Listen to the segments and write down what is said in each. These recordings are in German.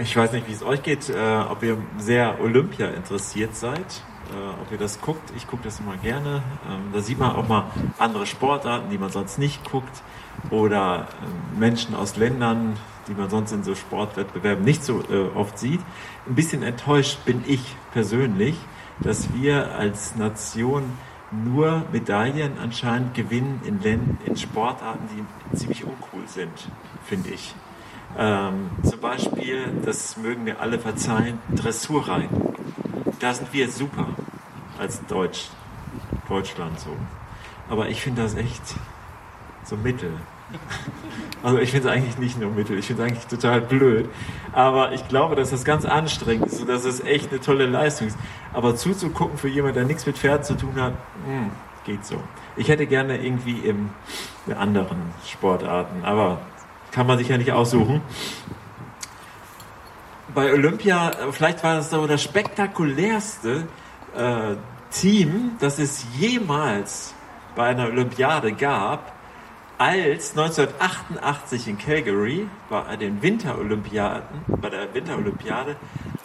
ich weiß nicht, wie es euch geht, äh, ob ihr sehr Olympia interessiert seid, äh, ob ihr das guckt. Ich gucke das immer gerne. Ähm, da sieht man auch mal andere Sportarten, die man sonst nicht guckt oder äh, Menschen aus Ländern, die man sonst in so Sportwettbewerben nicht so äh, oft sieht. Ein bisschen enttäuscht bin ich persönlich, dass wir als Nation nur Medaillen anscheinend gewinnen in, Ländern, in Sportarten, die ziemlich uncool sind, finde ich. Ähm, zum Beispiel, das mögen wir alle verzeihen, Dressurreiten. Da sind wir super als Deutsch, Deutschland so. Aber ich finde das echt so mittel. Also ich finde es eigentlich nicht nur mittel, ich finde es eigentlich total blöd. Aber ich glaube, dass das ganz anstrengend ist und dass es echt eine tolle Leistung ist. Aber zuzugucken für jemanden, der nichts mit Pferden zu tun hat, mh, hm, geht so. Ich hätte gerne irgendwie in anderen Sportarten, aber kann man sich ja nicht aussuchen. Bei Olympia, vielleicht war das so das spektakulärste äh, Team, das es jemals bei einer Olympiade gab, als 1988 in Calgary bei den Winterolympiaden, bei der Winterolympiade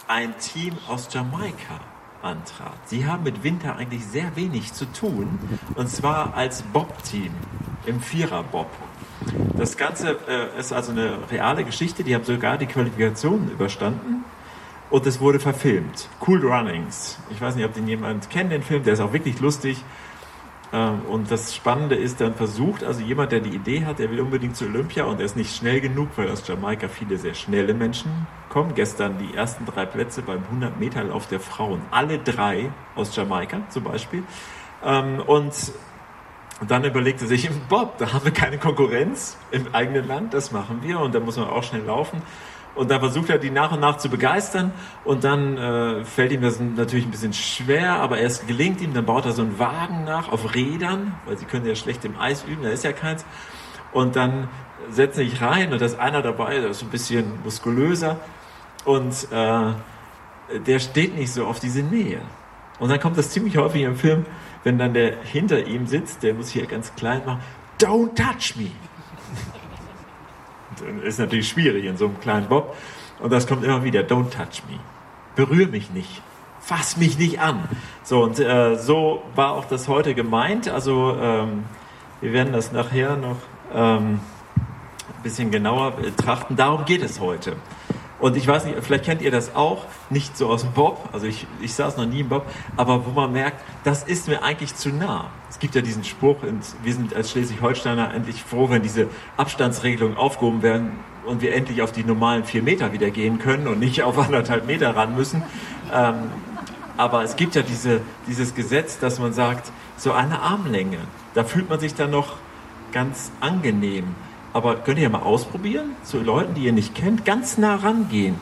ein Team aus Jamaika antrat. Sie haben mit Winter eigentlich sehr wenig zu tun, und zwar als Bob-Team im Vierer-Bob. Das Ganze äh, ist also eine reale Geschichte, die haben sogar die Qualifikationen überstanden und es wurde verfilmt. Cool Runnings. Ich weiß nicht, ob den jemand kennt, den Film, der ist auch wirklich lustig. Ähm, und das Spannende ist, dann versucht also jemand, der die Idee hat, der will unbedingt zu Olympia und er ist nicht schnell genug, weil aus Jamaika viele sehr schnelle Menschen kommen. Gestern die ersten drei Plätze beim 100-Meter-Lauf der Frauen. Alle drei aus Jamaika zum Beispiel. Ähm, und dann überlegte sich, Bob, da haben wir keine Konkurrenz im eigenen Land, das machen wir und da muss man auch schnell laufen. Und da versucht er, die nach und nach zu begeistern. Und dann äh, fällt ihm das natürlich ein bisschen schwer, aber erst gelingt ihm. Dann baut er so einen Wagen nach auf Rädern, weil sie können ja schlecht im Eis üben, da ist ja keins. Und dann setzt er sich rein und da ist einer dabei, der ist ein bisschen muskulöser. Und äh, der steht nicht so auf diese Nähe. Und dann kommt das ziemlich häufig im Film, wenn dann der hinter ihm sitzt, der muss hier ganz klein machen, don't touch me ist natürlich schwierig in so einem kleinen Bob. Und das kommt immer wieder, don't touch me. Berühr mich nicht. Fass mich nicht an. So, und äh, so war auch das heute gemeint. Also, ähm, wir werden das nachher noch ähm, ein bisschen genauer betrachten. Darum geht es heute. Und ich weiß nicht, vielleicht kennt ihr das auch, nicht so aus dem Bob, also ich, ich saß noch nie im Bob, aber wo man merkt, das ist mir eigentlich zu nah. Es gibt ja diesen Spruch, und wir sind als Schleswig-Holsteiner endlich froh, wenn diese Abstandsregelungen aufgehoben werden und wir endlich auf die normalen vier Meter wieder gehen können und nicht auf anderthalb Meter ran müssen. Ähm, aber es gibt ja diese, dieses Gesetz, dass man sagt, so eine Armlänge, da fühlt man sich dann noch ganz angenehm. Aber könnt ihr mal ausprobieren, zu Leuten, die ihr nicht kennt, ganz nah rangehen.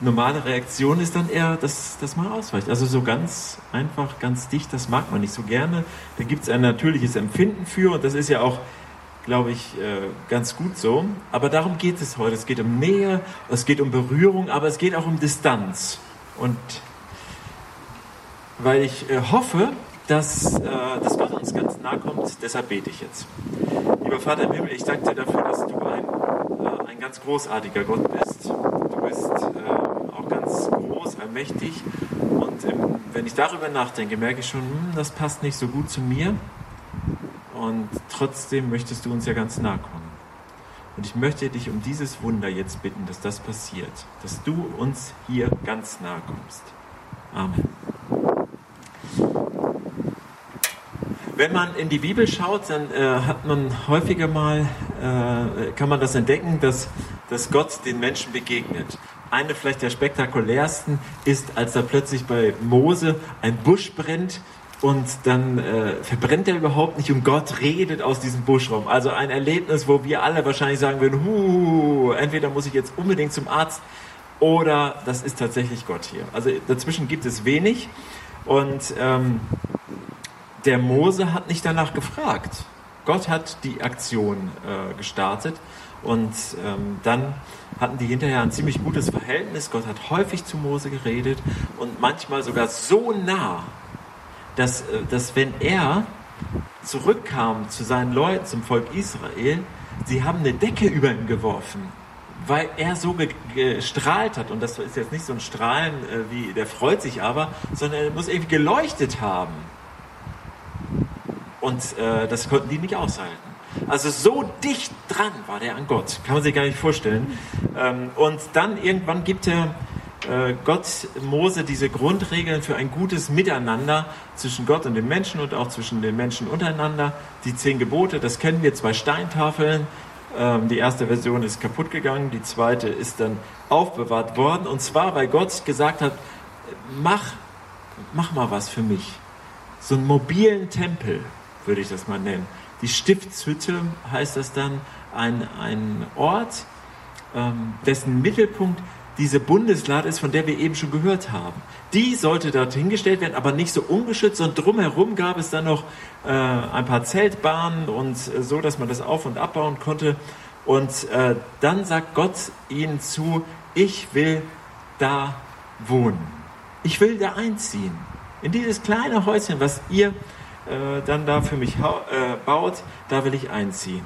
Normale Reaktion ist dann eher, dass, dass man ausweicht. Also so ganz einfach, ganz dicht, das mag man nicht so gerne. Da gibt es ein natürliches Empfinden für und das ist ja auch, glaube ich, äh, ganz gut so. Aber darum geht es heute. Es geht um Nähe, es geht um Berührung, aber es geht auch um Distanz. Und weil ich äh, hoffe, dass, äh, dass Gott uns ganz nahe kommt, deshalb bete ich jetzt. Lieber Vater im Himmel, ich danke dir dafür, dass du ein, äh, ein ganz großartiger Gott bist. Du bist äh, auch ganz groß, allmächtig. Und ähm, wenn ich darüber nachdenke, merke ich schon, hm, das passt nicht so gut zu mir. Und trotzdem möchtest du uns ja ganz nahe kommen. Und ich möchte dich um dieses Wunder jetzt bitten, dass das passiert, dass du uns hier ganz nahe kommst. Amen. Wenn man in die Bibel schaut, dann äh, hat man häufiger mal, äh, kann man das entdecken, dass, dass Gott den Menschen begegnet. Eine vielleicht der spektakulärsten ist, als da plötzlich bei Mose ein Busch brennt und dann äh, verbrennt er überhaupt nicht und Gott redet aus diesem Buschraum. Also ein Erlebnis, wo wir alle wahrscheinlich sagen würden, entweder muss ich jetzt unbedingt zum Arzt oder das ist tatsächlich Gott hier. Also dazwischen gibt es wenig und ähm, der Mose hat nicht danach gefragt. Gott hat die Aktion äh, gestartet und ähm, dann hatten die hinterher ein ziemlich gutes Verhältnis. Gott hat häufig zu Mose geredet und manchmal sogar so nah, dass, äh, dass wenn er zurückkam zu seinen Leuten, zum Volk Israel, sie haben eine Decke über ihn geworfen, weil er so gestrahlt hat. Und das ist jetzt nicht so ein Strahlen äh, wie, der freut sich aber, sondern er muss irgendwie geleuchtet haben. Und äh, das konnten die nicht aushalten. Also so dicht dran war der an Gott, kann man sich gar nicht vorstellen. Ähm, und dann irgendwann gibt er äh, Gott Mose diese Grundregeln für ein gutes Miteinander zwischen Gott und den Menschen und auch zwischen den Menschen untereinander. Die zehn Gebote, das kennen wir, zwei Steintafeln. Ähm, die erste Version ist kaputt gegangen, die zweite ist dann aufbewahrt worden. Und zwar, weil Gott gesagt hat, mach, mach mal was für mich. So einen mobilen Tempel, würde ich das mal nennen. Die Stiftshütte heißt das dann, ein, ein Ort, ähm, dessen Mittelpunkt diese Bundeslade ist, von der wir eben schon gehört haben. Die sollte dort hingestellt werden, aber nicht so ungeschützt, sondern drumherum gab es dann noch äh, ein paar Zeltbahnen und äh, so, dass man das auf- und abbauen konnte. Und äh, dann sagt Gott ihnen zu, ich will da wohnen. Ich will da einziehen. In dieses kleine Häuschen, was ihr äh, dann da für mich äh, baut, da will ich einziehen.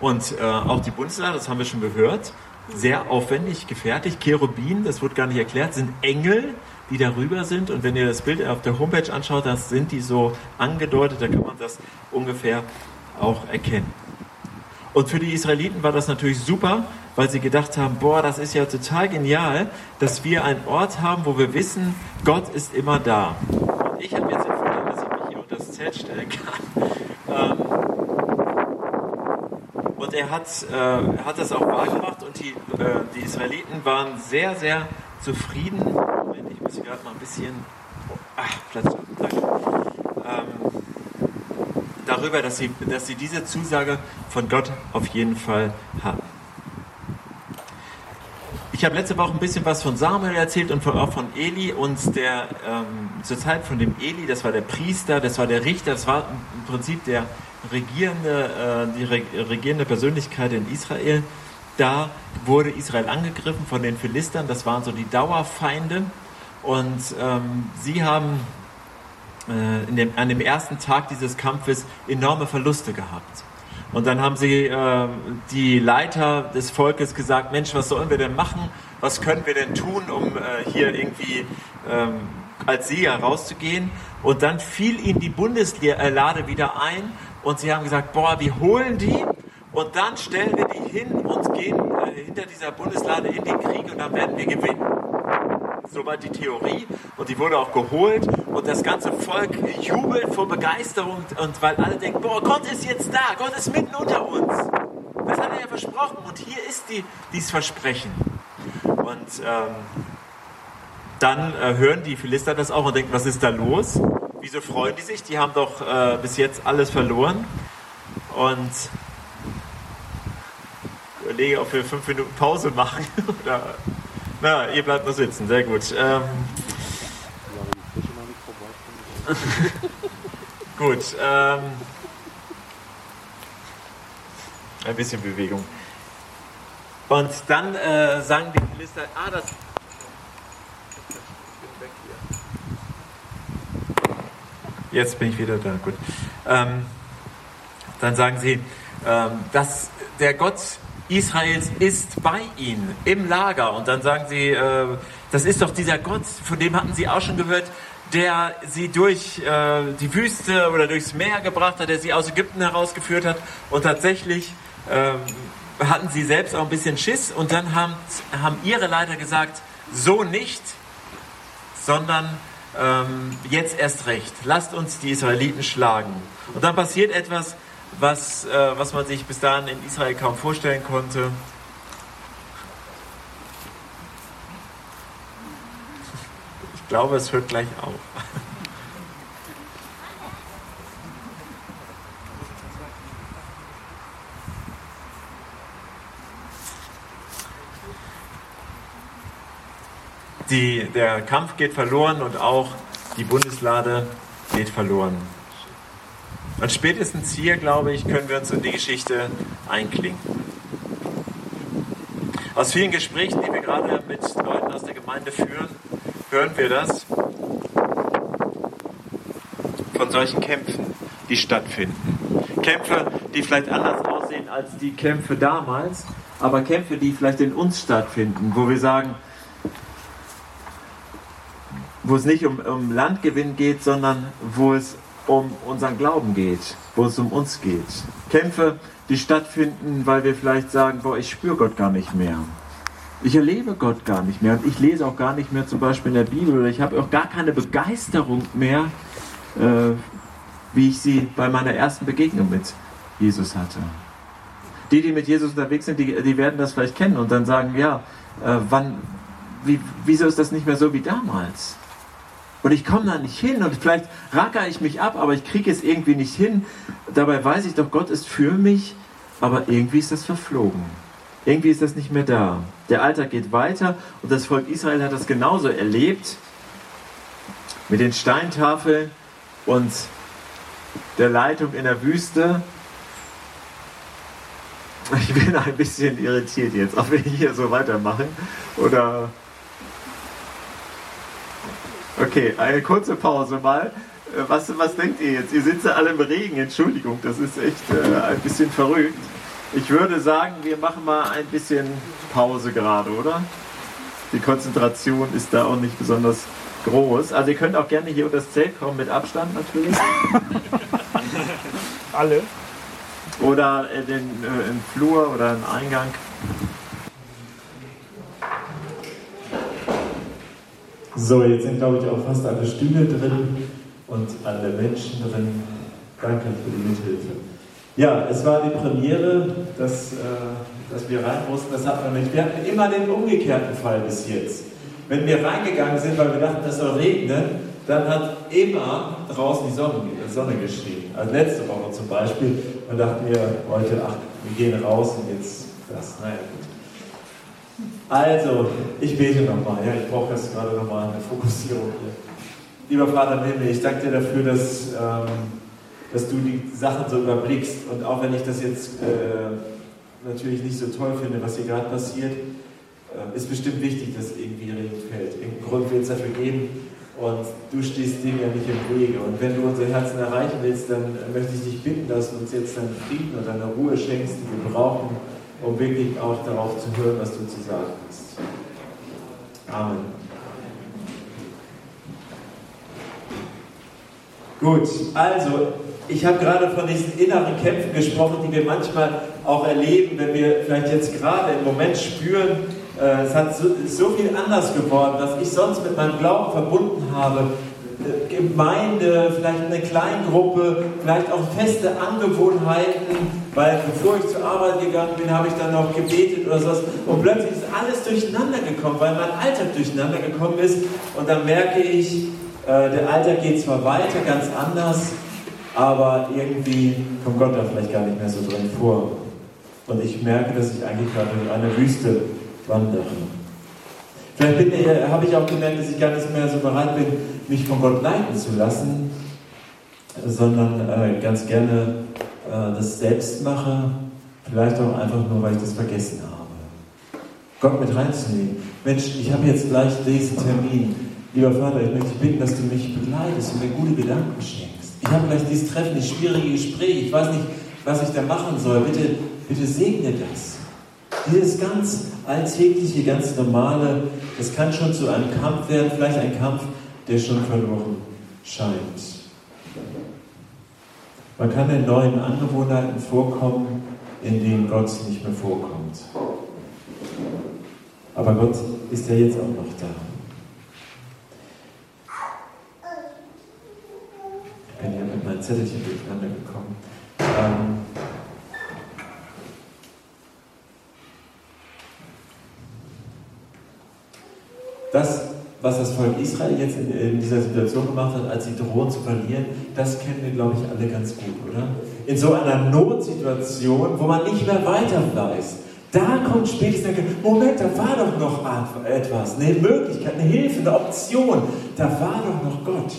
Und äh, auch die Bundeslade, das haben wir schon gehört, sehr aufwendig gefertigt. Cherubin, das wird gar nicht erklärt, sind Engel, die darüber sind. Und wenn ihr das Bild auf der Homepage anschaut, das sind die so angedeutet, da kann man das ungefähr auch erkennen. Und für die Israeliten war das natürlich super, weil sie gedacht haben, boah, das ist ja total genial, dass wir einen Ort haben, wo wir wissen, Gott ist immer da. Und ich habe jetzt den Vorteil, dass ich Zelt stellen kann. Ähm, und er hat, äh, hat das auch wahrgemacht und die, äh, die Israeliten waren sehr, sehr zufrieden. Moment, ich muss hier gerade mal ein bisschen. Ach, Platz. Ähm, darüber, dass sie, dass sie diese Zusage von Gott auf jeden Fall hatten. Ich habe letzte Woche ein bisschen was von Samuel erzählt und von, auch von Eli und der ähm, zur Zeit von dem Eli, das war der Priester, das war der Richter, das war im Prinzip der regierende, äh, die regierende Persönlichkeit in Israel. Da wurde Israel angegriffen von den Philistern, das waren so die Dauerfeinde und ähm, sie haben äh, dem, an dem ersten Tag dieses Kampfes enorme Verluste gehabt. Und dann haben sie äh, die Leiter des Volkes gesagt, Mensch, was sollen wir denn machen? Was können wir denn tun, um äh, hier irgendwie ähm, als Sieger rauszugehen? Und dann fiel ihnen die Bundeslade wieder ein und sie haben gesagt, boah, wir holen die und dann stellen wir die hin und gehen äh, hinter dieser Bundeslade in den Krieg und dann werden wir gewinnen. Soweit die Theorie. Und die wurde auch geholt und das ganze Volk jubelt vor Begeisterung und weil alle denken, boah, Gott ist jetzt da, Gott ist mitten unter uns. Das hat er ja versprochen und hier ist die, dieses Versprechen. Und ähm, dann äh, hören die Philister das auch und denken, was ist da los? Wieso freuen die sich? Die haben doch äh, bis jetzt alles verloren. Und überlege, ob wir fünf Minuten Pause machen. Oder, na, ihr bleibt nur sitzen, sehr gut. Ähm, gut. Ähm, ein bisschen Bewegung. Und dann äh, sagen die Philister, ah, das Jetzt bin ich wieder da, gut. Ähm, dann sagen sie, ähm, dass der Gott Israels ist bei ihnen im Lager. Und dann sagen sie, äh, das ist doch dieser Gott, von dem hatten sie auch schon gehört, der sie durch äh, die Wüste oder durchs Meer gebracht hat, der sie aus Ägypten herausgeführt hat. Und tatsächlich ähm, hatten sie selbst auch ein bisschen Schiss. Und dann haben, haben ihre Leiter gesagt, so nicht, sondern ähm, jetzt erst recht. Lasst uns die Israeliten schlagen. Und dann passiert etwas, was, äh, was man sich bis dahin in Israel kaum vorstellen konnte. Ich glaube, es hört gleich auf. Die, der Kampf geht verloren und auch die Bundeslade geht verloren. Und spätestens hier, glaube ich, können wir uns in die Geschichte einklinken. Aus vielen Gesprächen, die wir gerade mit Leuten aus der Gemeinde führen, hören wir das von solchen Kämpfen, die stattfinden. Kämpfe, die vielleicht anders aussehen als die Kämpfe damals, aber Kämpfe, die vielleicht in uns stattfinden, wo wir sagen, wo es nicht um, um Landgewinn geht, sondern wo es um unseren Glauben geht, wo es um uns geht. Kämpfe, die stattfinden, weil wir vielleicht sagen, boah, ich spüre Gott gar nicht mehr. Ich erlebe Gott gar nicht mehr und ich lese auch gar nicht mehr zum Beispiel in der Bibel oder ich habe auch gar keine Begeisterung mehr, äh, wie ich sie bei meiner ersten Begegnung mit Jesus hatte. Die, die mit Jesus unterwegs sind, die, die werden das vielleicht kennen und dann sagen, ja, äh, wann, wie, wieso ist das nicht mehr so wie damals? Und ich komme da nicht hin und vielleicht racker ich mich ab, aber ich kriege es irgendwie nicht hin. Dabei weiß ich doch, Gott ist für mich, aber irgendwie ist das verflogen. Irgendwie ist das nicht mehr da. Der Alltag geht weiter und das Volk Israel hat das genauso erlebt mit den Steintafeln und der Leitung in der Wüste. Ich bin ein bisschen irritiert jetzt, ob wir hier so weitermachen oder. Okay, eine kurze Pause mal. Was, was denkt ihr jetzt? Ihr sitzt alle im Regen, Entschuldigung, das ist echt äh, ein bisschen verrückt. Ich würde sagen, wir machen mal ein bisschen Pause gerade, oder? Die Konzentration ist da auch nicht besonders groß. Also ihr könnt auch gerne hier unter das Zelt kommen, mit Abstand natürlich. Alle. Oder in den äh, im Flur oder im Eingang. So, jetzt sind glaube ich auch fast alle Stühle drin und alle Menschen drin. Danke für die Mithilfe. Ja, es war die Premiere, dass, äh, dass wir rein mussten. Das hat man nicht. Wir hatten immer den umgekehrten Fall bis jetzt. Wenn wir reingegangen sind, weil wir dachten, es soll regnen, dann hat immer draußen die Sonne, die Sonne geschrieben. Also letzte Woche zum Beispiel. Dann dachten wir heute, ach, wir gehen raus und jetzt das. Naja. Also, ich bete nochmal. Ja, ich brauche jetzt gerade nochmal eine Fokussierung hier. Lieber Vater im Himmel, ich danke dir dafür, dass. Ähm, dass du die Sachen so überblickst. Und auch wenn ich das jetzt äh, natürlich nicht so toll finde, was hier gerade passiert, äh, ist bestimmt wichtig, dass irgendwie Regen fällt. Irgendeinen Grund wird es dafür geben. Und du stehst dem ja nicht im Wege. Und wenn du unsere Herzen erreichen willst, dann möchte ich dich bitten, dass du uns jetzt deinen Frieden und deine Ruhe schenkst, die wir brauchen, um wirklich auch darauf zu hören, was du zu sagen hast. Amen. Gut, also ich habe gerade von diesen inneren Kämpfen gesprochen, die wir manchmal auch erleben, wenn wir vielleicht jetzt gerade im Moment spüren, äh, es hat so, ist so viel anders geworden, was ich sonst mit meinem Glauben verbunden habe. Gemeinde, vielleicht eine Kleingruppe, vielleicht auch feste Angewohnheiten, weil bevor ich zur Arbeit gegangen bin, habe ich dann noch gebetet oder sowas. Und plötzlich ist alles durcheinander gekommen, weil mein Alltag durcheinander gekommen ist. Und dann merke ich, äh, der Alltag geht zwar weiter, ganz anders, aber irgendwie kommt Gott da vielleicht gar nicht mehr so drin vor. Und ich merke, dass ich eigentlich gerade in einer Wüste wandere. Vielleicht äh, habe ich auch gemerkt, dass ich gar nicht mehr so bereit bin, mich von Gott leiten zu lassen, sondern äh, ganz gerne äh, das selbst mache, vielleicht auch einfach nur, weil ich das vergessen habe. Gott mit reinzunehmen. Mensch, ich habe jetzt gleich diesen Termin. Lieber Vater, ich möchte dich bitten, dass du mich begleitest und mir gute Gedanken schenkst. Ich habe gleich dieses Treffen, dieses schwierige Gespräch. Ich weiß nicht, was ich da machen soll. Bitte, bitte segne das. Dieses ganz alltägliche, ganz normale, das kann schon zu einem Kampf werden, vielleicht ein Kampf, der schon verloren scheint. Man kann in neuen Angewohnheiten vorkommen, in denen Gott nicht mehr vorkommt. Aber Gott ist ja jetzt auch noch da. bin hier mit meinen Zettelchen durcheinander gekommen. Ähm, das, was das Volk Israel jetzt in, in, dieser Situation gemacht hat, als sie drohen zu verlieren, das kennen wir, glaube ich, alle ganz gut, oder? In so einer Notsituation, wo man nicht mehr weiter weiß, da kommt spätestens der Moment, da war doch noch etwas, eine Möglichkeit, eine Hilfe, eine Option. Da war doch noch Gott.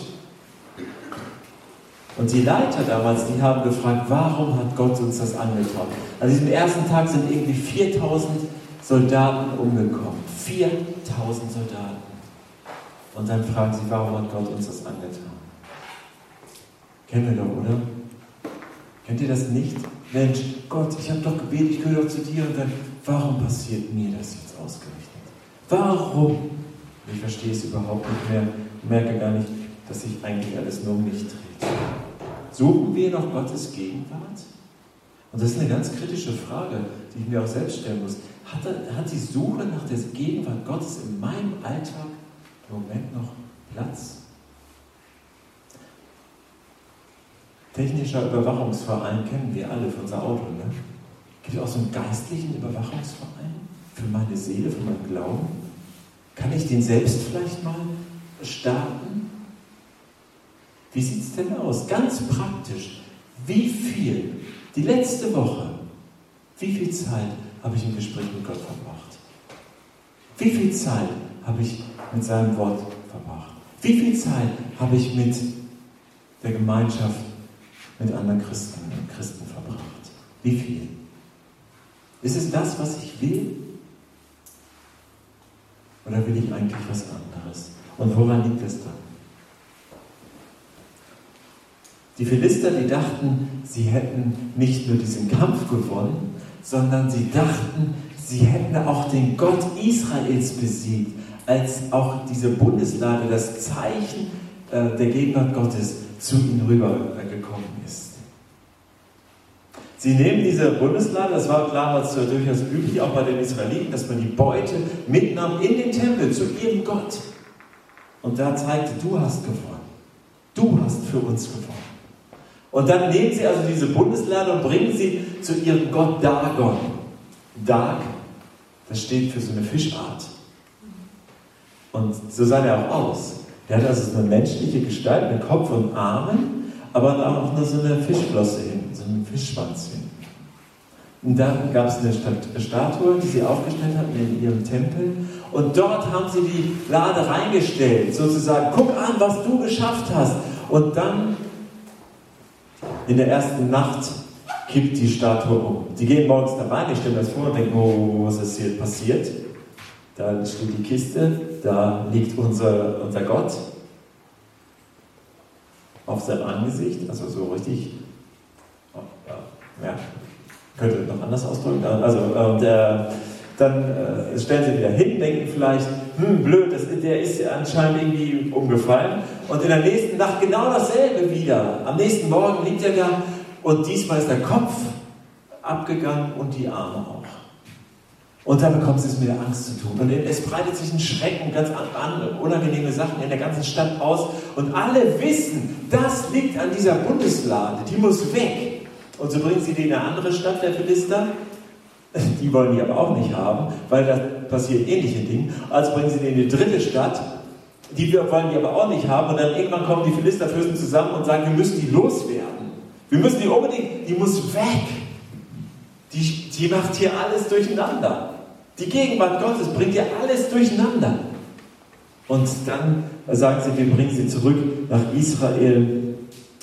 Und die Leiter damals, die haben gefragt, warum hat Gott uns das angetan? An diesem ersten Tag sind irgendwie 4000 Soldaten umgekommen. 4000 Soldaten. Und dann fragen sie, warum hat Gott uns das angetan? Kennen wir doch, oder? Kennt ihr das nicht? Mensch, Gott, ich habe doch gebetet, ich gehöre doch zu dir und dann, warum passiert mir das jetzt ausgerechnet? Warum? Ich verstehe es überhaupt nicht mehr, merke gar nicht, dass sich eigentlich alles nur um mich dreht. Suchen wir noch Gottes Gegenwart? Und das ist eine ganz kritische Frage, die ich mir auch selbst stellen muss. Hat, hat die Suche nach der Gegenwart Gottes in meinem Alltag im Moment noch Platz? Technischer Überwachungsverein kennen wir alle für unser Auto. Ne? Gibt es auch so einen geistlichen Überwachungsverein für meine Seele, für meinen Glauben? Kann ich den selbst vielleicht mal starten? Wie sieht es denn aus? Ganz praktisch. Wie viel, die letzte Woche, wie viel Zeit habe ich im Gespräch mit Gott verbracht? Wie viel Zeit habe ich mit seinem Wort verbracht? Wie viel Zeit habe ich mit der Gemeinschaft mit anderen Christen und Christen verbracht? Wie viel? Ist es das, was ich will? Oder will ich eigentlich was anderes? Und woran liegt es dann? Die Philister, die dachten, sie hätten nicht nur diesen Kampf gewonnen, sondern sie dachten, sie hätten auch den Gott Israels besiegt, als auch diese Bundeslade das Zeichen äh, der Gegenwart Gottes zu ihnen rübergekommen ist. Sie nehmen diese Bundeslade, das war damals durchaus üblich, auch bei den Israeliten, dass man die Beute mitnahm in den Tempel zu ihrem Gott. Und da zeigte, du hast gewonnen. Du hast für uns gewonnen. Und dann nehmen sie also diese Bundeslade und bringen sie zu ihrem Gott Dagon. Dag, das steht für so eine Fischart. Und so sah der auch aus. Der hat also so eine menschliche Gestalt mit Kopf und Armen, aber auch nur so eine Fischflosse hin, so einen Fischschwanz hin. Und dann gab es eine Statue, die sie aufgestellt hatten in ihrem Tempel. Und dort haben sie die Lade reingestellt, sozusagen, guck an, was du geschafft hast. Und dann in der ersten Nacht kippt die Statue um. Sie gehen morgens da rein, ich stelle mir das vor und denke, oh, was ist hier passiert? Da steht die Kiste, da liegt unser, unser Gott auf seinem Angesicht, also so richtig, ja, könnte noch anders ausdrücken. Also, und, äh, dann äh, stellen sie wieder hin, denken vielleicht, hm, blöd, das, der ist anscheinend irgendwie umgefallen. Und in der nächsten Nacht genau dasselbe wieder. Am nächsten Morgen liegt er da und diesmal ist der Kopf abgegangen und die Arme auch. Und dann bekommt es mit der Angst zu tun. Und es breitet sich ein Schrecken, ganz an, unangenehme Sachen in der ganzen Stadt aus. Und alle wissen, das liegt an dieser Bundeslade, die muss weg. Und so bringen sie die in eine andere Stadt der Philister. Die wollen die aber auch nicht haben, weil da passieren ähnliche Dinge. Also bringen sie die in die dritte Stadt. Die wollen die aber auch nicht haben. Und dann irgendwann kommen die Philisterfürsten zusammen und sagen, wir müssen die loswerden. Wir müssen die unbedingt, die muss weg. Die, die macht hier alles durcheinander. Die Gegenwart Gottes bringt hier alles durcheinander. Und dann sagen sie, wir bringen sie zurück nach Israel.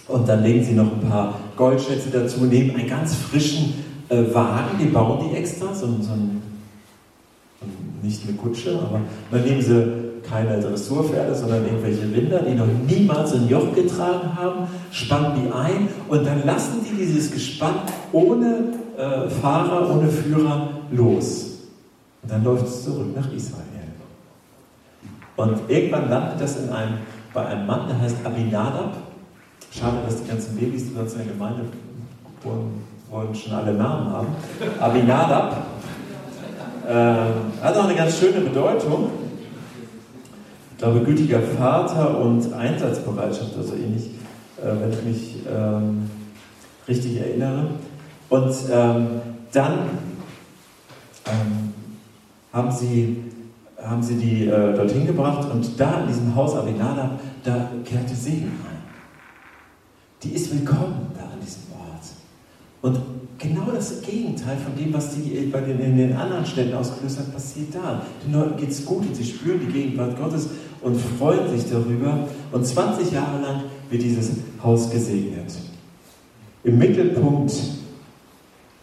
Und dann legen sie noch ein paar Goldschätze dazu, nehmen einen ganz frischen äh, Wagen, die bauen die extra, so, so ein, nicht eine Kutsche, aber dann nehmen sie keine Dressurpferde, sondern irgendwelche Rinder, die noch niemals ein Joch getragen haben, spannen die ein und dann lassen die dieses Gespann ohne äh, Fahrer, ohne Führer los. Und dann läuft es zurück nach Israel. Und irgendwann landet das in einem, bei einem Mann, der heißt Abinadab. Schade, dass die ganzen Babys, die dort in der Gemeinde wohnen, wollen schon alle Namen haben. Abinadab äh, hat auch eine ganz schöne Bedeutung. Ich glaube, gütiger Vater und Einsatzbereitschaft, also ähnlich, äh, wenn ich mich ähm, richtig erinnere. Und ähm, dann ähm, haben sie, haben sie die äh, dorthin gebracht und da in diesem Haus Abinadab, da kehrte Segen ein. Die ist willkommen da an diesem und genau das Gegenteil von dem, was die bei den, in den anderen Städten ausgelöst hat, passiert da. Den Leuten geht es gut und sie spüren die Gegenwart Gottes und freuen sich darüber. Und 20 Jahre lang wird dieses Haus gesegnet. Im Mittelpunkt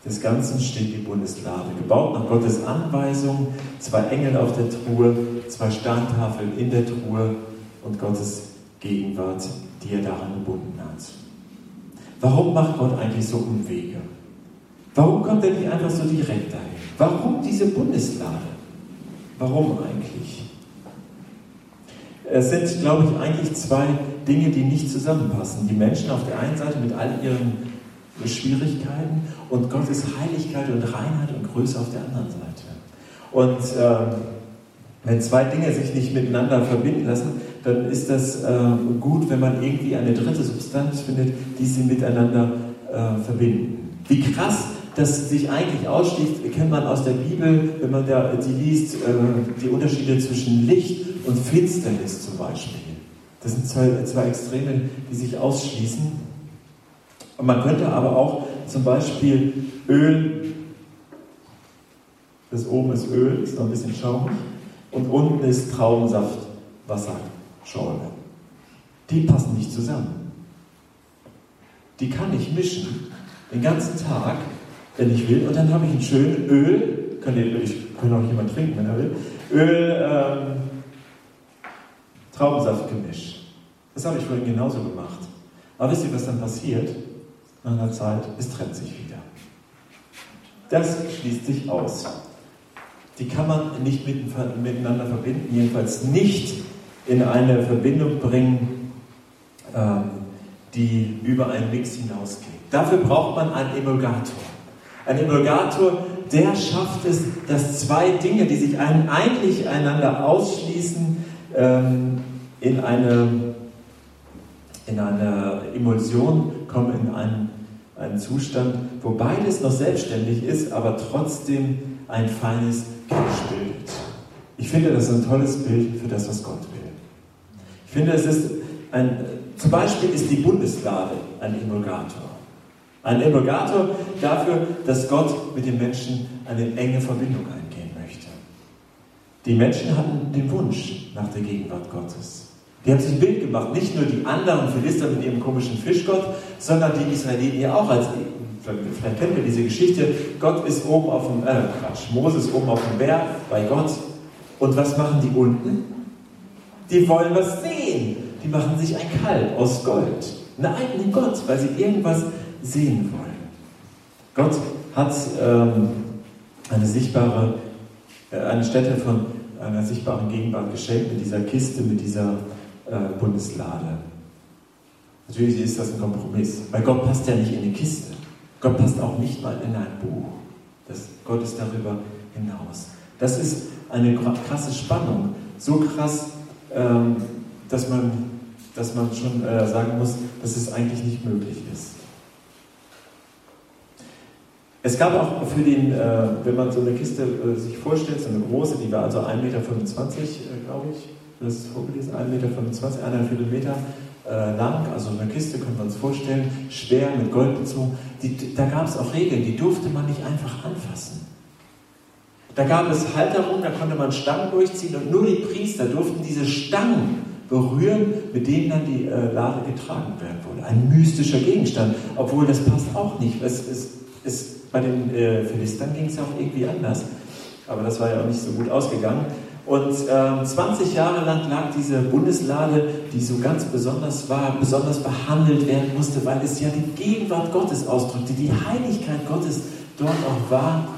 des Ganzen steht die Bundeslade, gebaut nach Gottes Anweisung, zwei Engel auf der Truhe, zwei Steintafeln in der Truhe und Gottes Gegenwart, die er daran gebunden hat. Warum macht Gott eigentlich so Umwege? Warum kommt er nicht einfach so direkt dahin? Warum diese Bundeslade? Warum eigentlich? Es sind, glaube ich, eigentlich zwei Dinge, die nicht zusammenpassen. Die Menschen auf der einen Seite mit all ihren Schwierigkeiten und Gottes Heiligkeit und Reinheit und Größe auf der anderen Seite. Und äh, wenn zwei Dinge sich nicht miteinander verbinden lassen, dann ist das äh, gut, wenn man irgendwie eine dritte Substanz findet, die sie miteinander äh, verbinden. Wie krass das sich eigentlich ausschließt, kennt man aus der Bibel, wenn man da, die liest, äh, die Unterschiede zwischen Licht und Finsternis zum Beispiel. Das sind zwei, Extreme, die sich ausschließen. Und man könnte aber auch zum Beispiel Öl, das oben ist Öl, ist noch ein bisschen schaumig, und unten ist Traubensaft, Wasserschorle. Die passen nicht zusammen. Die kann ich mischen den ganzen Tag, wenn ich will, und dann habe ich ein schönes Öl, kann, ich, kann auch jemand trinken, wenn er will, Öl, ähm, Traubensaftgemisch. Das habe ich vorhin genauso gemacht. Aber wisst ihr, was dann passiert? Nach einer Zeit, es trennt sich wieder. Das schließt sich aus. Die kann man nicht miteinander verbinden, jedenfalls nicht in eine Verbindung bringen, ähm, die über einen Mix hinausgeht. Dafür braucht man einen Emulgator. Ein Emulgator, der schafft es, dass zwei Dinge, die sich eigentlich einander ausschließen, ähm, in eine, in eine Emulsion kommen, in einen, einen Zustand, wo beides noch selbstständig ist, aber trotzdem ein feines Gemisch bildet. Ich finde, das ist ein tolles Bild für das, was Gott will. Ich finde, es ist ein, zum Beispiel ist die Bundeslade ein Emulgator. Ein Emulgator dafür, dass Gott mit den Menschen eine enge Verbindung eingehen möchte. Die Menschen hatten den Wunsch nach der Gegenwart Gottes. Die haben sich ein Bild gemacht, nicht nur die anderen Philister mit ihrem komischen Fischgott, sondern die Israeliten ja auch. Als, vielleicht kennt ihr diese Geschichte, Gott ist oben auf dem, äh, Quatsch, Moses oben auf dem Berg bei Gott. Und was machen die unten? Die wollen was sehen. Die machen sich ein Kalb aus Gold. Einen Gott, weil sie irgendwas sehen wollen. Gott hat ähm, eine sichtbare, äh, eine Stätte von einer sichtbaren Gegenwart geschenkt mit dieser Kiste, mit dieser äh, Bundeslade. Natürlich ist das ein Kompromiss, weil Gott passt ja nicht in eine Kiste. Gott passt auch nicht mal in ein Buch. Das, Gott ist darüber hinaus. Das ist eine krasse Spannung. So krass, ähm, dass, man, dass man schon äh, sagen muss, dass es eigentlich nicht möglich ist. Es gab auch für den, äh, wenn man so eine Kiste äh, sich vorstellt, so eine große, die war also 1,25 Meter, äh, glaube ich, das ist vorgelesen, 1,25 Meter, 1,5 Meter äh, lang, also eine Kiste können wir uns vorstellen, schwer, mit Gold bezogen. Die, da gab es auch Regeln, die durfte man nicht einfach anfassen. Da gab es Halterungen, da konnte man Stangen durchziehen und nur die Priester durften diese Stangen berühren, mit denen dann die äh, Lade getragen werden wurde. Ein mystischer Gegenstand, obwohl das passt auch nicht. Es, es, es, bei den äh, Philistern ging es ja auch irgendwie anders, aber das war ja auch nicht so gut ausgegangen. Und ähm, 20 Jahre lang lag diese Bundeslade, die so ganz besonders war, besonders behandelt werden musste, weil es ja die Gegenwart Gottes ausdrückte, die Heiligkeit Gottes dort auch war.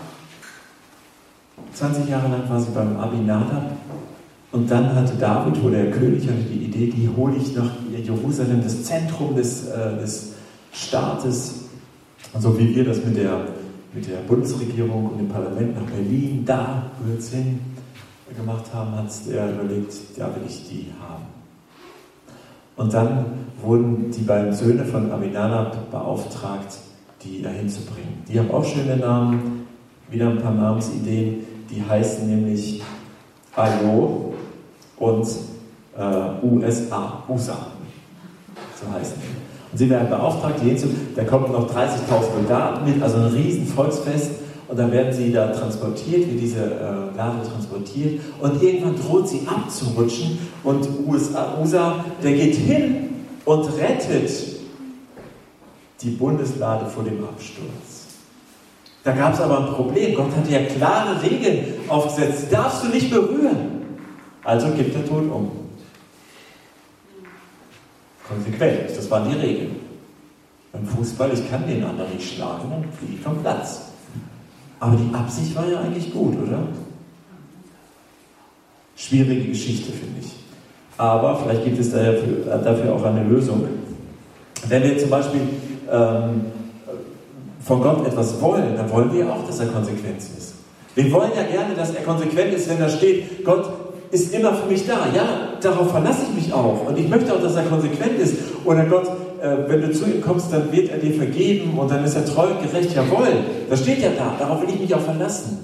20 Jahre lang war sie beim Abinadab und dann hatte David, wo der König hatte die Idee, die hole ich nach Jerusalem, das Zentrum des, äh, des Staates, so wie wir das mit der, mit der Bundesregierung und dem Parlament nach Berlin, da gehört es hin gemacht haben, hat er überlegt, ja, will ich die haben. Und dann wurden die beiden Söhne von Aminadab beauftragt, die dahin zu bringen. Die haben auch schöne Namen, wieder ein paar Namensideen. Die heißen nämlich Ayo und äh, USA, USA. So heißen die. Und sie werden beauftragt, die hinzu. Da kommen noch 30.000 Soldaten mit, also ein riesen Volksfest. Und dann werden sie da transportiert, wie diese äh, Lade transportiert. Und irgendwann droht sie abzurutschen. Und USA, USA, der geht hin und rettet die Bundeslade vor dem Absturz. Da gab es aber ein Problem. Gott hatte ja klare Regeln aufgesetzt. Die darfst du nicht berühren. Also gibt der Tod um. Konsequent, das waren die Regeln. Beim Fußball, ich kann den anderen nicht schlagen, dann fliege ich vom Platz. Aber die Absicht war ja eigentlich gut, oder? Schwierige Geschichte, finde ich. Aber vielleicht gibt es dafür, dafür auch eine Lösung. Wenn wir zum Beispiel ähm, von Gott etwas wollen, dann wollen wir auch, dass er konsequent ist. Wir wollen ja gerne, dass er konsequent ist, wenn da steht, Gott ist immer für mich da. Ja, darauf verlasse ich mich auch. Und ich möchte auch, dass er konsequent ist. Oder Gott, äh, wenn du zu ihm kommst, dann wird er dir vergeben und dann ist er treu und gerecht. Jawohl, das steht ja da. Darauf will ich mich auch verlassen.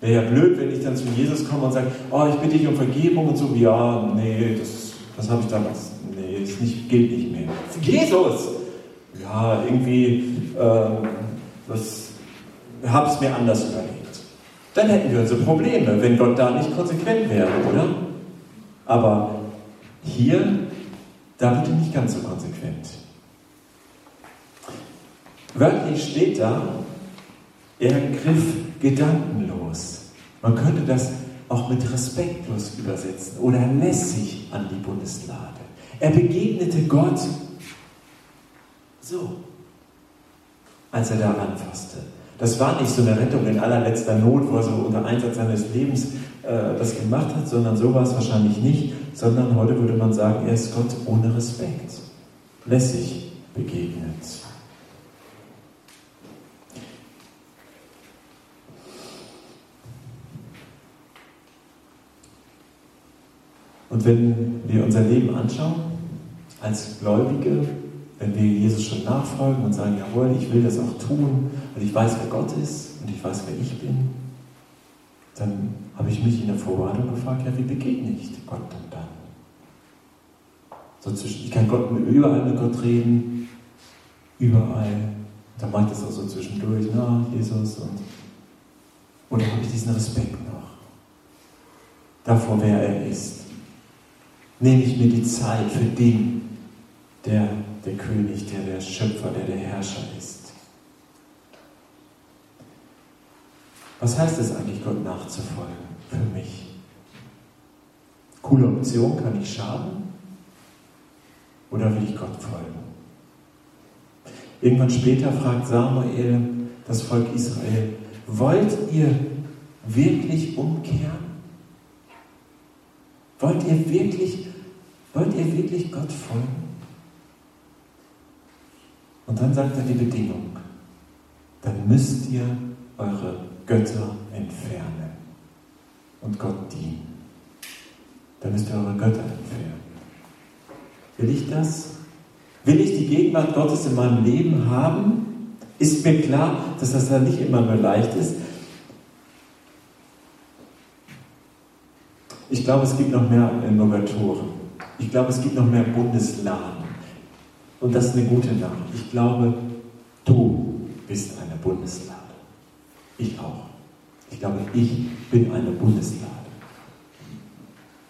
Wäre ja blöd, wenn ich dann zu Jesus komme und sage, oh, ich bitte dich um Vergebung und so. Ja, nee, das, das habe ich damals. Nee, das nicht, gilt nicht mehr. Jesus! Ja, irgendwie, äh, das habe ich mir anders überlegt. Dann hätten wir unsere Probleme, wenn Gott da nicht konsequent wäre, oder? Aber hier, da wird er nicht ganz so konsequent. Wörtlich steht da, er griff gedankenlos. Man könnte das auch mit respektlos übersetzen oder lässig an die Bundeslade. Er begegnete Gott so, als er da anfasste. Das war nicht so eine Rettung in allerletzter Not, wo er so unter Einsatz seines Lebens äh, das gemacht hat, sondern so war es wahrscheinlich nicht, sondern heute würde man sagen, er ist Gott ohne Respekt, lässig begegnet. Und wenn wir unser Leben anschauen, als Gläubige, wenn wir Jesus schon nachfolgen und sagen, jawohl, ich will das auch tun, und ich weiß, wer Gott ist und ich weiß, wer ich bin, dann habe ich mich in der Vorbereitung gefragt, ja, wie begegne ich Gott denn dann? So zwischen, ich kann Gott überall mit Gott reden, überall. Da meint es auch so zwischendurch, na, Jesus und oder habe ich diesen Respekt noch davor, wer er ist? Nehme ich mir die Zeit für den, der der König, der der Schöpfer, der der Herrscher ist? Was heißt es eigentlich, Gott nachzufolgen für mich? Coole Option, kann ich schaden? Oder will ich Gott folgen? Irgendwann später fragt Samuel das Volk Israel, wollt ihr wirklich umkehren? Wollt ihr wirklich, wollt ihr wirklich Gott folgen? Und dann sagt er die Bedingung, dann müsst ihr eure Götter entfernen und Gott dienen. Dann müsst ihr eure Götter entfernen. Will ich das? Will ich die Gegenwart Gottes in meinem Leben haben? Ist mir klar, dass das dann nicht immer nur leicht ist. Ich glaube, es gibt noch mehr Innovatoren. Ich glaube, es gibt noch mehr Bundesladen. Und das ist eine gute Nachricht. Ich glaube, du bist eine Bundeslade. Ich auch. Ich glaube, ich bin eine Bundeslade.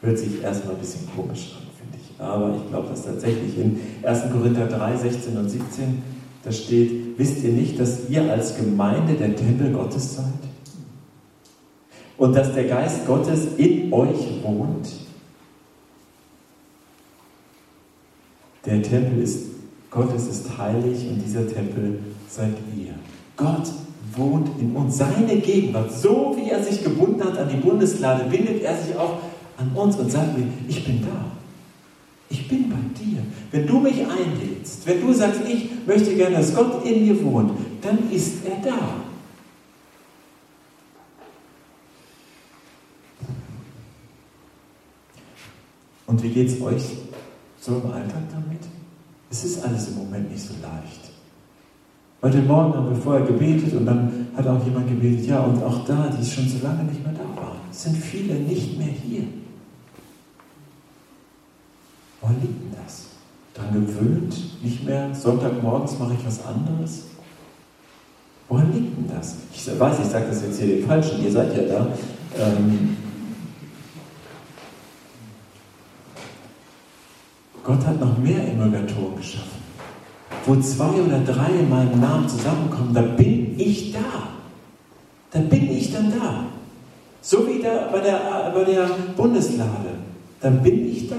Hört sich erstmal ein bisschen komisch an, finde ich. Aber ich glaube, dass tatsächlich in 1. Korinther 3, 16 und 17 da steht, wisst ihr nicht, dass ihr als Gemeinde der Tempel Gottes seid? Und dass der Geist Gottes in euch wohnt? Der Tempel ist Gottes ist heilig und dieser Tempel seid ihr. Gott wohnt in uns. Seine Gegenwart, so wie er sich gebunden hat an die Bundeslade, bindet er sich auch an uns und sagt mir, ich bin da. Ich bin bei dir. Wenn du mich einlädst, wenn du sagst, ich möchte gerne, dass Gott in mir wohnt, dann ist er da. Und wie geht es euch so im Alltag damit? Es ist alles im Moment nicht so leicht. Heute Morgen haben wir vorher gebetet und dann hat auch jemand gebetet, ja, und auch da, die schon so lange nicht mehr da waren, sind viele nicht mehr hier. Woran liegt denn das? Daran gewöhnt, nicht mehr, Sonntagmorgens mache ich was anderes? Woran liegt denn das? Ich weiß, ich sage das jetzt hier den Falschen, ihr seid ja da. Ähm, Gott hat noch mehr Emulgatoren geschaffen wo zwei oder drei in meinem Namen zusammenkommen, da bin ich da. Da bin ich dann da. So wie da bei der, bei der Bundeslade. Dann bin ich da.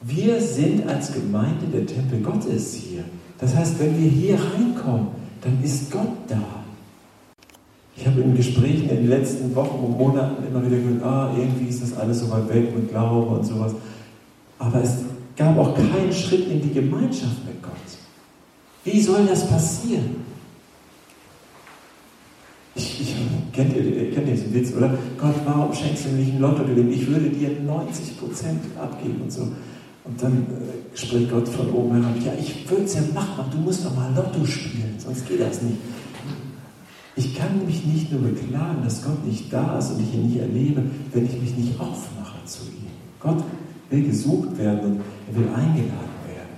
Wir sind als Gemeinde der Tempel Gottes hier. Das heißt, wenn wir hier reinkommen, dann ist Gott da. Ich habe in Gesprächen in den letzten Wochen und Monaten immer wieder gehört, ah, irgendwie ist das alles so weit weg mit Glaube und sowas. Aber es gab auch keinen Schritt in die Gemeinschaft mit Gott. Wie soll das passieren? Ich, ich, kennt, ihr, kennt diesen Witz, oder? Gott, warum schenkst du mir nicht ein Lotto gewinn? Ich würde dir 90% abgeben und so. Und dann äh, spricht Gott von oben herab, ja, ich würde es ja machen, du musst doch mal Lotto spielen, sonst geht das nicht. Ich kann mich nicht nur beklagen, dass Gott nicht da ist und ich ihn nicht erlebe, wenn ich mich nicht aufmache zu ihm. Gott will gesucht werden und er will eingeladen werden.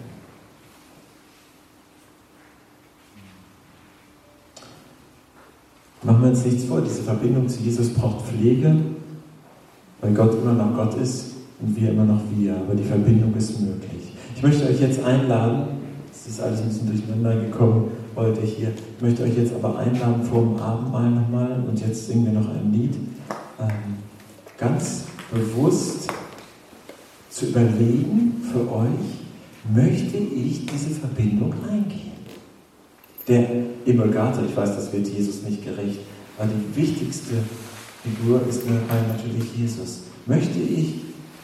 Machen wir uns nichts vor, diese Verbindung zu Jesus braucht Pflege, weil Gott immer noch Gott ist und wir immer noch wir, aber die Verbindung ist möglich. Ich möchte euch jetzt einladen, es ist alles ein bisschen durcheinander gekommen, heute hier. Ich möchte euch jetzt aber einladen vor dem Abendmahl nochmal und jetzt singen wir noch ein Lied. Ähm, ganz bewusst zu überlegen für euch, möchte ich diese Verbindung eingehen? Der Emulgator, ich weiß, das wird Jesus nicht gerecht, aber die wichtigste Figur ist natürlich Jesus. Möchte ich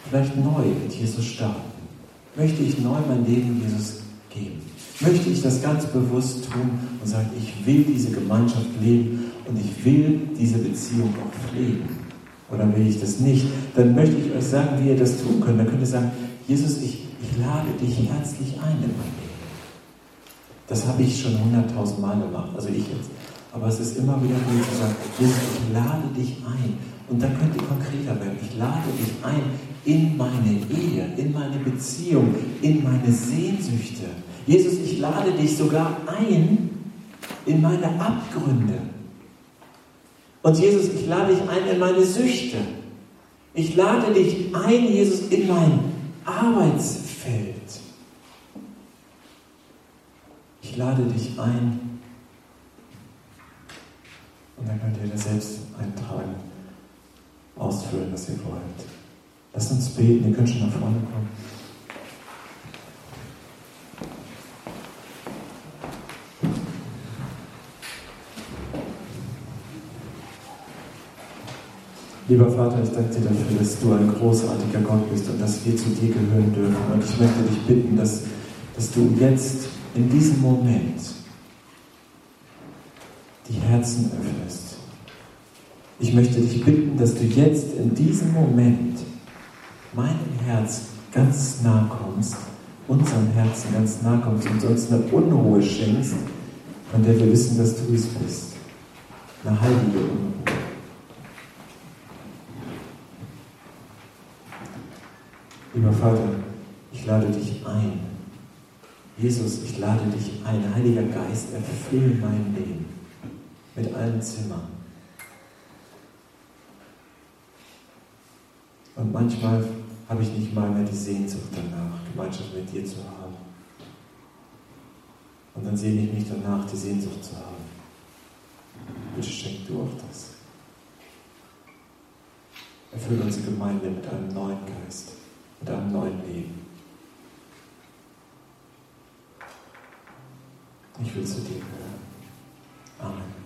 vielleicht neu mit Jesus starten? Möchte ich neu mein Leben Jesus geben? möchte ich das ganz bewusst tun und sagen, ich will diese Gemeinschaft leben und ich will diese Beziehung auch pflegen. Oder will ich das nicht? Dann möchte ich euch sagen, wie ihr das tun könnt. Dann könnt ihr sagen, Jesus, ich, ich lade dich herzlich ein in mein Leben. Das habe ich schon hunderttausend Mal gemacht, also ich jetzt. Aber es ist immer wieder gut zu sagen, Jesus, ich lade dich ein. Und dann könnt ihr konkreter werden. Ich lade dich ein in meine Ehe, in meine Beziehung, in meine Sehnsüchte, Jesus, ich lade dich sogar ein in meine Abgründe. Und Jesus, ich lade dich ein in meine Süchte. Ich lade dich ein, Jesus, in mein Arbeitsfeld. Ich lade dich ein. Und dann könnt ihr das selbst eintragen, ausfüllen, was ihr wollt. Lasst uns beten, ihr könnt schon nach vorne kommen. Lieber Vater, ich danke dir dafür, dass du ein großartiger Gott bist und dass wir zu dir gehören dürfen. Und ich möchte dich bitten, dass, dass du jetzt in diesem Moment die Herzen öffnest. Ich möchte dich bitten, dass du jetzt in diesem Moment meinem Herz ganz nah kommst, unserem Herzen ganz nah kommst und uns eine Unruhe schenkst, von der wir wissen, dass du es bist. Eine heilige Unruhe. Lieber Vater, ich lade dich ein. Jesus, ich lade dich ein. Heiliger Geist, erfülle mein Leben mit allen Zimmern. Und manchmal habe ich nicht mal mehr die Sehnsucht danach, Gemeinschaft mit dir zu haben. Und dann sehne ich mich danach, die Sehnsucht zu haben. Bitte schenk du auch das. Erfülle unsere Gemeinde mit einem neuen Geist und einem neuen Leben. Ich will zu dir hören. Amen.